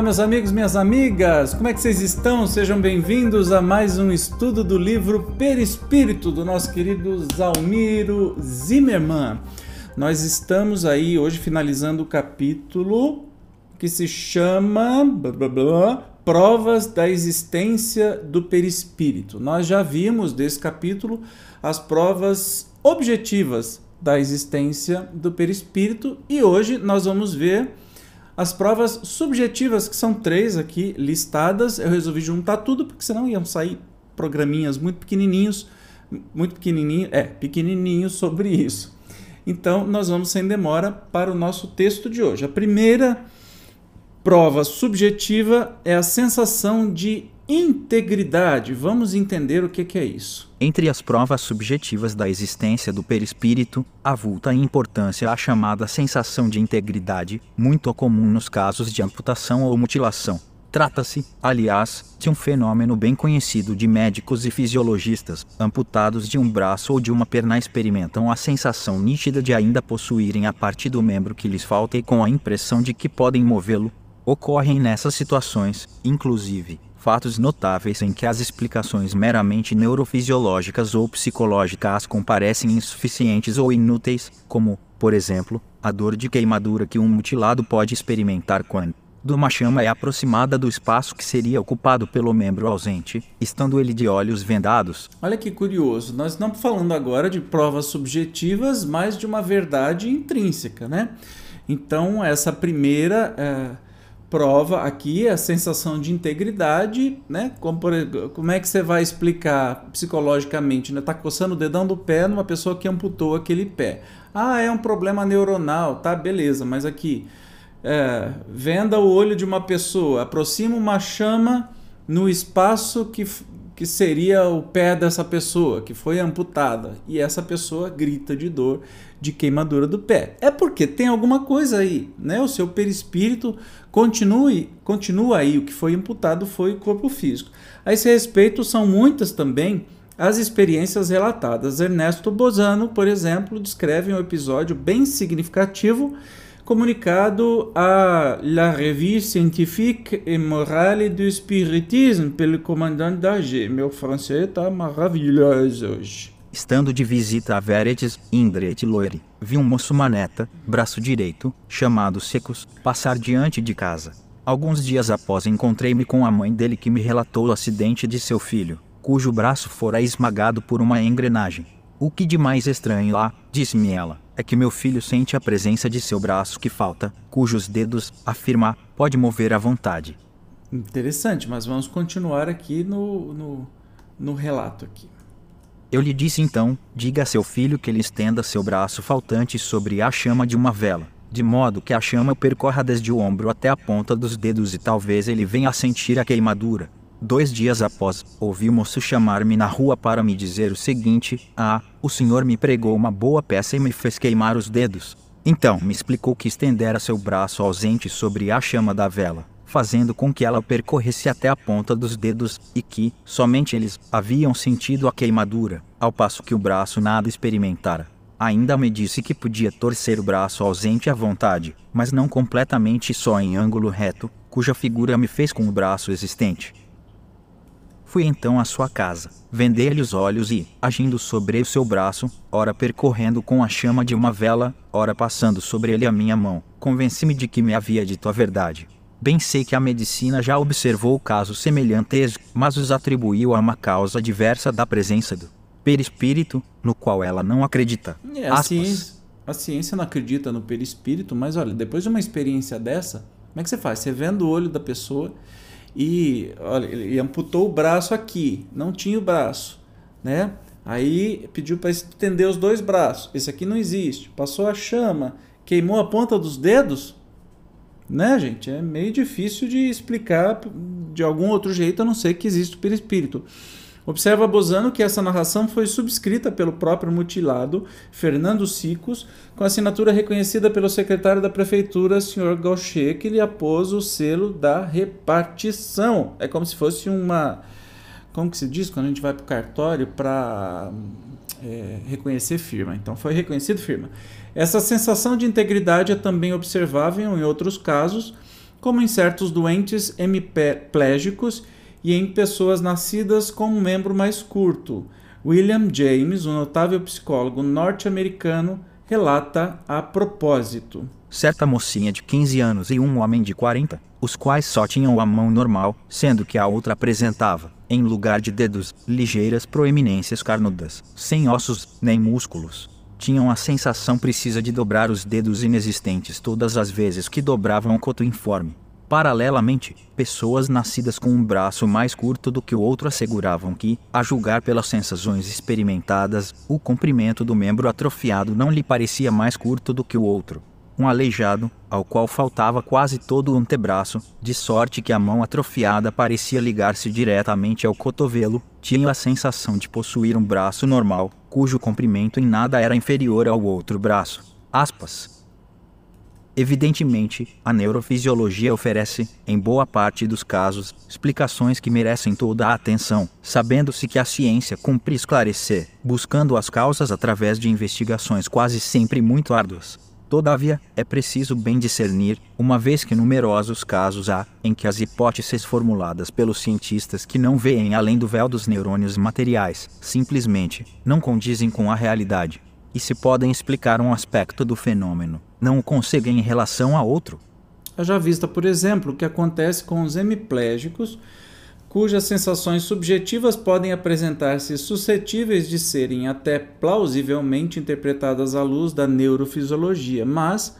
Olá, meus amigos, minhas amigas, como é que vocês estão? Sejam bem-vindos a mais um estudo do livro Perispírito do nosso querido Zalmiro Zimmermann. Nós estamos aí hoje finalizando o capítulo que se chama blá, blá, blá, Provas da Existência do Perispírito. Nós já vimos desse capítulo as provas objetivas da existência do perispírito e hoje nós vamos ver as provas subjetivas, que são três aqui listadas, eu resolvi juntar tudo, porque senão iam sair programinhas muito pequenininhos, muito pequenininho, é, pequenininhos sobre isso. Então, nós vamos sem demora para o nosso texto de hoje. A primeira prova subjetiva é a sensação de integridade. Vamos entender o que, é isso. Entre as provas subjetivas da existência do perispírito, avulta importância a chamada sensação de integridade, muito comum nos casos de amputação ou mutilação. Trata-se, aliás, de um fenômeno bem conhecido de médicos e fisiologistas. Amputados de um braço ou de uma perna experimentam a sensação nítida de ainda possuírem a parte do membro que lhes falta e com a impressão de que podem movê-lo. Ocorrem nessas situações, inclusive, fatos notáveis em que as explicações meramente neurofisiológicas ou psicológicas comparecem insuficientes ou inúteis, como, por exemplo, a dor de queimadura que um mutilado pode experimentar quando uma chama é aproximada do espaço que seria ocupado pelo membro ausente, estando ele de olhos vendados. Olha que curioso, nós estamos falando agora de provas subjetivas, mas de uma verdade intrínseca, né? Então, essa primeira. É prova aqui a sensação de integridade, né? Como, por, como é que você vai explicar psicologicamente, né? Tá coçando o dedão do pé numa pessoa que amputou aquele pé. Ah, é um problema neuronal, tá? Beleza, mas aqui, é, venda o olho de uma pessoa, aproxima uma chama no espaço que, que seria o pé dessa pessoa, que foi amputada, e essa pessoa grita de dor de queimadura do pé. É porque tem alguma coisa aí, né? O seu perispírito continue, continua aí, o que foi imputado foi o corpo físico. A esse respeito, são muitas também as experiências relatadas. Ernesto Bozano, por exemplo, descreve um episódio bem significativo comunicado à La Revue Scientifique et Morale du Spiritisme pelo comandante da. Meu francês está maravilhoso hoje. Estando de visita a Veretes, Indret Loire, vi um moço maneta, braço direito, chamado Secos, passar diante de casa. Alguns dias após encontrei-me com a mãe dele que me relatou o acidente de seu filho, cujo braço fora esmagado por uma engrenagem. O que de mais estranho lá, disse-me ela, é que meu filho sente a presença de seu braço que falta, cujos dedos, afirma, pode mover à vontade. Interessante, mas vamos continuar aqui no, no, no relato aqui. Eu lhe disse então: diga a seu filho que ele estenda seu braço faltante sobre a chama de uma vela, de modo que a chama percorra desde o ombro até a ponta dos dedos e talvez ele venha a sentir a queimadura. Dois dias após, ouvi o moço chamar-me na rua para me dizer o seguinte: Ah, o senhor me pregou uma boa peça e me fez queimar os dedos. Então me explicou que estendera seu braço ausente sobre a chama da vela fazendo com que ela percorresse até a ponta dos dedos e que, somente eles, haviam sentido a queimadura, ao passo que o braço nada experimentara. Ainda me disse que podia torcer o braço ausente à vontade, mas não completamente só em ângulo reto, cuja figura me fez com o braço existente. Fui então à sua casa, vendei-lhe os olhos e, agindo sobre o seu braço, ora percorrendo com a chama de uma vela, ora passando sobre ele a minha mão, convenci-me de que me havia dito a verdade. Bem sei que a medicina já observou casos semelhantes, mas os atribuiu a uma causa diversa da presença do perispírito, no qual ela não acredita. É, a, ciência, a ciência não acredita no perispírito, mas olha, depois de uma experiência dessa, Como é que você faz? Você vendo o olho da pessoa e olha, ele amputou o braço aqui, não tinha o braço, né? Aí pediu para estender os dois braços. Esse aqui não existe. Passou a chama, queimou a ponta dos dedos. Né, gente? É meio difícil de explicar de algum outro jeito, a não ser que existe o perispírito. Observa Bozano que essa narração foi subscrita pelo próprio mutilado Fernando Sicos, com assinatura reconhecida pelo secretário da prefeitura, Sr. Gaucher, que lhe apôs o selo da repartição. É como se fosse uma. Como que se diz quando a gente vai para o cartório para é, reconhecer firma? Então foi reconhecido firma. Essa sensação de integridade é também observável em outros casos, como em certos doentes hemiplégicos e em pessoas nascidas com um membro mais curto. William James, um notável psicólogo norte-americano, relata a propósito. Certa mocinha de 15 anos e um homem de 40, os quais só tinham a mão normal, sendo que a outra apresentava, em lugar de dedos, ligeiras proeminências carnudas, sem ossos nem músculos. Tinham a sensação precisa de dobrar os dedos inexistentes todas as vezes que dobravam o coto informe. Paralelamente, pessoas nascidas com um braço mais curto do que o outro asseguravam que, a julgar pelas sensações experimentadas, o comprimento do membro atrofiado não lhe parecia mais curto do que o outro. Um aleijado, ao qual faltava quase todo o antebraço, de sorte que a mão atrofiada parecia ligar-se diretamente ao cotovelo, tinha a sensação de possuir um braço normal, cujo comprimento em nada era inferior ao outro braço. Aspas. Evidentemente, a neurofisiologia oferece, em boa parte dos casos, explicações que merecem toda a atenção, sabendo-se que a ciência cumpre esclarecer, buscando as causas através de investigações quase sempre muito árduas. Todavia, é preciso bem discernir, uma vez que numerosos casos há em que as hipóteses formuladas pelos cientistas que não veem além do véu dos neurônios materiais simplesmente não condizem com a realidade e se podem explicar um aspecto do fenômeno, não o conseguem em relação a outro. Já vista, por exemplo, o que acontece com os hemiplégicos, cujas sensações subjetivas podem apresentar-se suscetíveis de serem até plausivelmente interpretadas à luz da neurofisiologia, mas,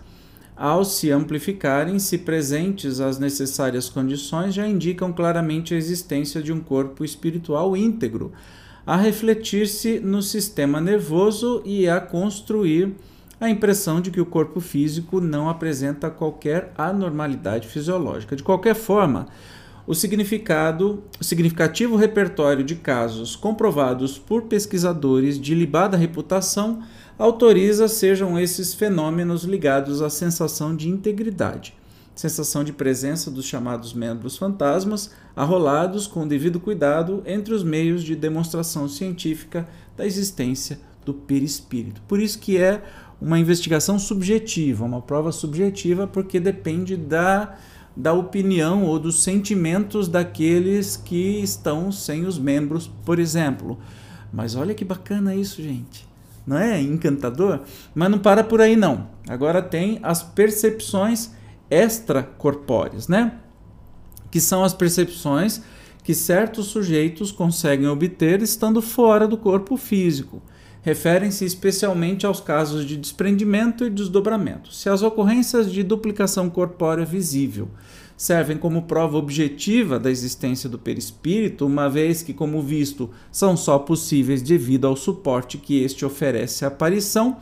ao se amplificarem, se presentes as necessárias condições, já indicam claramente a existência de um corpo espiritual íntegro a refletir-se no sistema nervoso e a construir a impressão de que o corpo físico não apresenta qualquer anormalidade fisiológica. De qualquer forma, o significado, o significativo repertório de casos comprovados por pesquisadores de libada reputação autoriza sejam esses fenômenos ligados à sensação de integridade sensação de presença dos chamados membros fantasmas, arrolados com devido cuidado entre os meios de demonstração científica da existência do perispírito. Por isso que é uma investigação subjetiva, uma prova subjetiva, porque depende da, da opinião ou dos sentimentos daqueles que estão sem os membros, por exemplo. Mas olha que bacana isso, gente. Não é encantador? Mas não para por aí não. Agora tem as percepções extracorpóreas, né? Que são as percepções que certos sujeitos conseguem obter estando fora do corpo físico. Referem-se especialmente aos casos de desprendimento e desdobramento. Se as ocorrências de duplicação corpórea visível servem como prova objetiva da existência do perispírito, uma vez que, como visto, são só possíveis devido ao suporte que este oferece à aparição,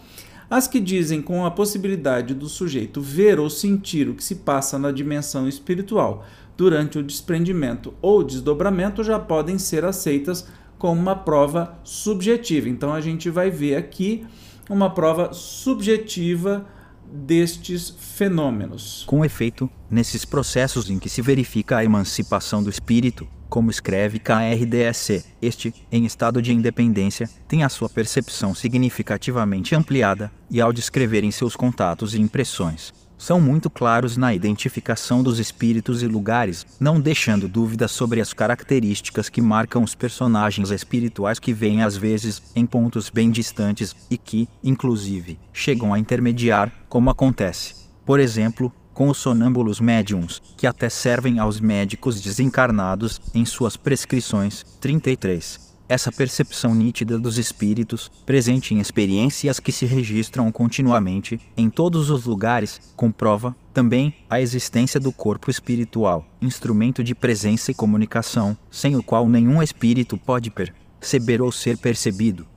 as que dizem com a possibilidade do sujeito ver ou sentir o que se passa na dimensão espiritual durante o desprendimento ou desdobramento já podem ser aceitas como uma prova subjetiva. Então a gente vai ver aqui uma prova subjetiva destes fenômenos. Com efeito, nesses processos em que se verifica a emancipação do espírito, como escreve KRDSC, este, em estado de independência, tem a sua percepção significativamente ampliada e, ao descreverem seus contatos e impressões, são muito claros na identificação dos espíritos e lugares, não deixando dúvidas sobre as características que marcam os personagens espirituais que vêm às vezes em pontos bem distantes e que, inclusive, chegam a intermediar, como acontece, por exemplo, com os sonâmbulos médiums, que até servem aos médicos desencarnados em suas prescrições. 33. essa percepção nítida dos espíritos, presente em experiências que se registram continuamente, em todos os lugares, comprova, também, a existência do corpo espiritual, instrumento de presença e comunicação, sem o qual nenhum espírito pode perceber ou ser percebido.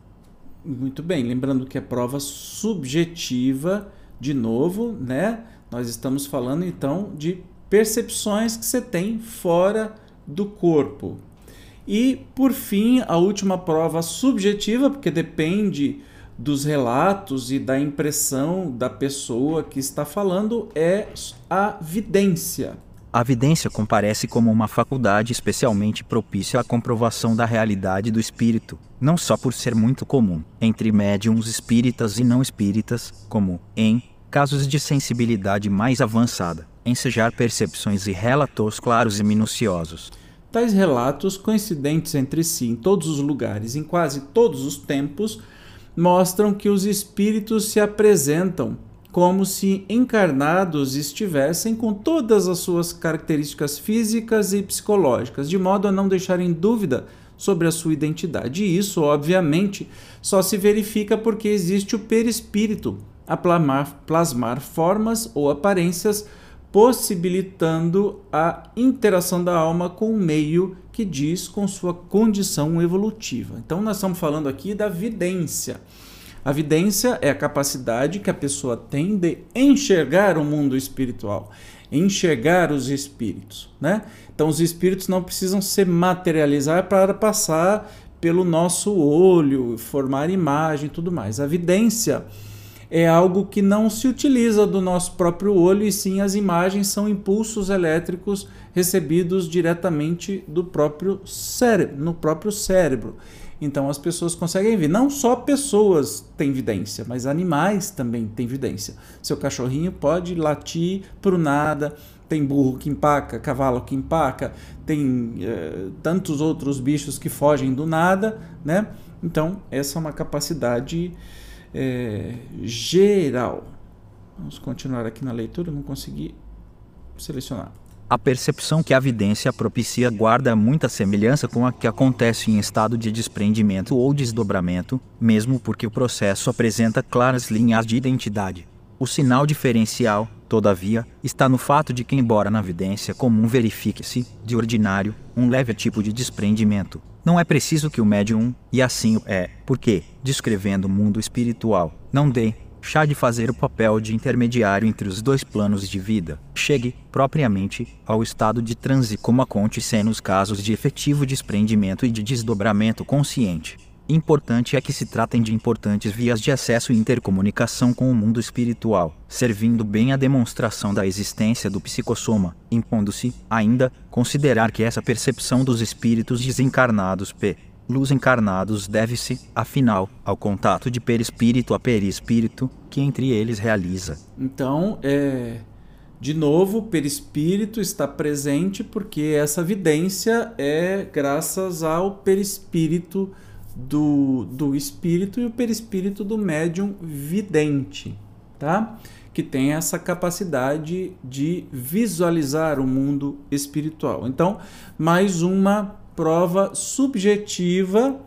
Muito bem, lembrando que é prova subjetiva, de novo, né? Nós estamos falando então de percepções que você tem fora do corpo. E, por fim, a última prova subjetiva, porque depende dos relatos e da impressão da pessoa que está falando, é a vidência. A vidência comparece como uma faculdade especialmente propícia à comprovação da realidade do espírito, não só por ser muito comum entre médiums espíritas e não espíritas, como, em casos de sensibilidade mais avançada, ensejar percepções e relatos claros e minuciosos. Tais relatos, coincidentes entre si em todos os lugares, em quase todos os tempos, mostram que os espíritos se apresentam como se encarnados estivessem com todas as suas características físicas e psicológicas, de modo a não deixarem dúvida sobre a sua identidade. E isso, obviamente, só se verifica porque existe o perispírito a plasmar, plasmar formas ou aparências possibilitando a interação da alma com o meio que diz com sua condição evolutiva. Então, nós estamos falando aqui da vidência. A vidência é a capacidade que a pessoa tem de enxergar o mundo espiritual, enxergar os espíritos. Né? Então, os espíritos não precisam se materializar para passar pelo nosso olho, formar imagem e tudo mais. A vidência é algo que não se utiliza do nosso próprio olho, e sim as imagens são impulsos elétricos recebidos diretamente do próprio cérebro, no próprio cérebro. Então as pessoas conseguem ver. Não só pessoas têm vidência, mas animais também têm vidência. Seu cachorrinho pode latir para o nada, tem burro que empaca, cavalo que empaca, tem eh, tantos outros bichos que fogem do nada, né? Então, essa é uma capacidade é, geral. Vamos continuar aqui na leitura, não consegui selecionar. A percepção que a evidência propicia guarda muita semelhança com a que acontece em estado de desprendimento ou desdobramento, mesmo porque o processo apresenta claras linhas de identidade. O sinal diferencial, todavia, está no fato de que, embora na evidência comum verifique-se, de ordinário, um leve tipo de desprendimento, não é preciso que o médium, e assim é, porque, descrevendo o mundo espiritual, não dê chá de fazer o papel de intermediário entre os dois planos de vida, chegue, propriamente, ao estado de transe como acontece nos casos de efetivo desprendimento e de desdobramento consciente. Importante é que se tratem de importantes vias de acesso e intercomunicação com o mundo espiritual, servindo bem à demonstração da existência do psicossoma, impondo-se, ainda, considerar que essa percepção dos espíritos desencarnados p. Luz encarnados deve-se, afinal, ao contato de perispírito a perispírito que entre eles realiza. Então, é, de novo, o perispírito está presente porque essa evidência é graças ao perispírito do, do espírito e o perispírito do médium vidente, tá? Que tem essa capacidade de visualizar o mundo espiritual. Então, mais uma prova subjetiva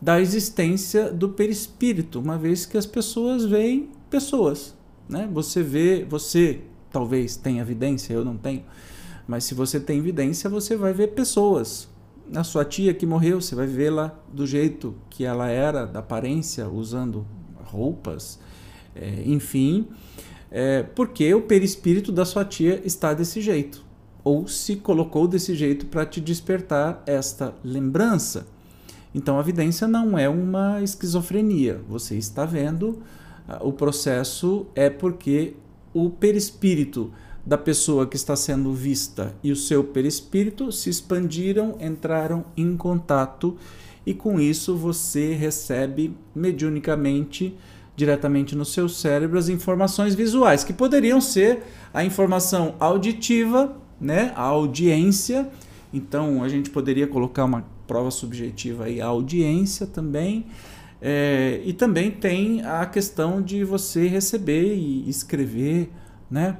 da existência do perispírito, uma vez que as pessoas veem pessoas, né? Você vê, você talvez tenha evidência, eu não tenho, mas se você tem evidência, você vai ver pessoas, a sua tia que morreu, você vai vê-la do jeito que ela era, da aparência, usando roupas, é, enfim, é, porque o perispírito da sua tia está desse jeito, ou se colocou desse jeito para te despertar esta lembrança. Então a evidência não é uma esquizofrenia, você está vendo, ah, o processo é porque o perispírito da pessoa que está sendo vista e o seu perispírito se expandiram, entraram em contato e com isso você recebe mediunicamente diretamente no seu cérebro as informações visuais que poderiam ser a informação auditiva, né, a audiência. Então a gente poderia colocar uma prova subjetiva aí a audiência também. É, e também tem a questão de você receber e escrever, né?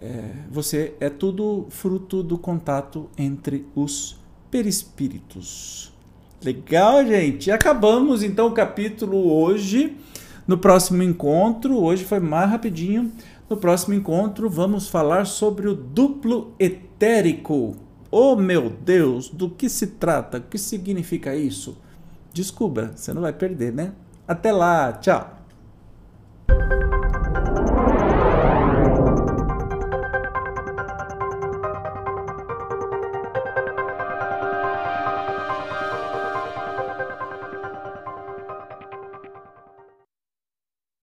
É, você é tudo fruto do contato entre os perispíritos. Legal, gente. Acabamos então o capítulo hoje. No próximo encontro, hoje foi mais rapidinho. No próximo encontro, vamos falar sobre o duplo etérico. Oh meu Deus, do que se trata? O que significa isso? Descubra, você não vai perder, né? Até lá, tchau!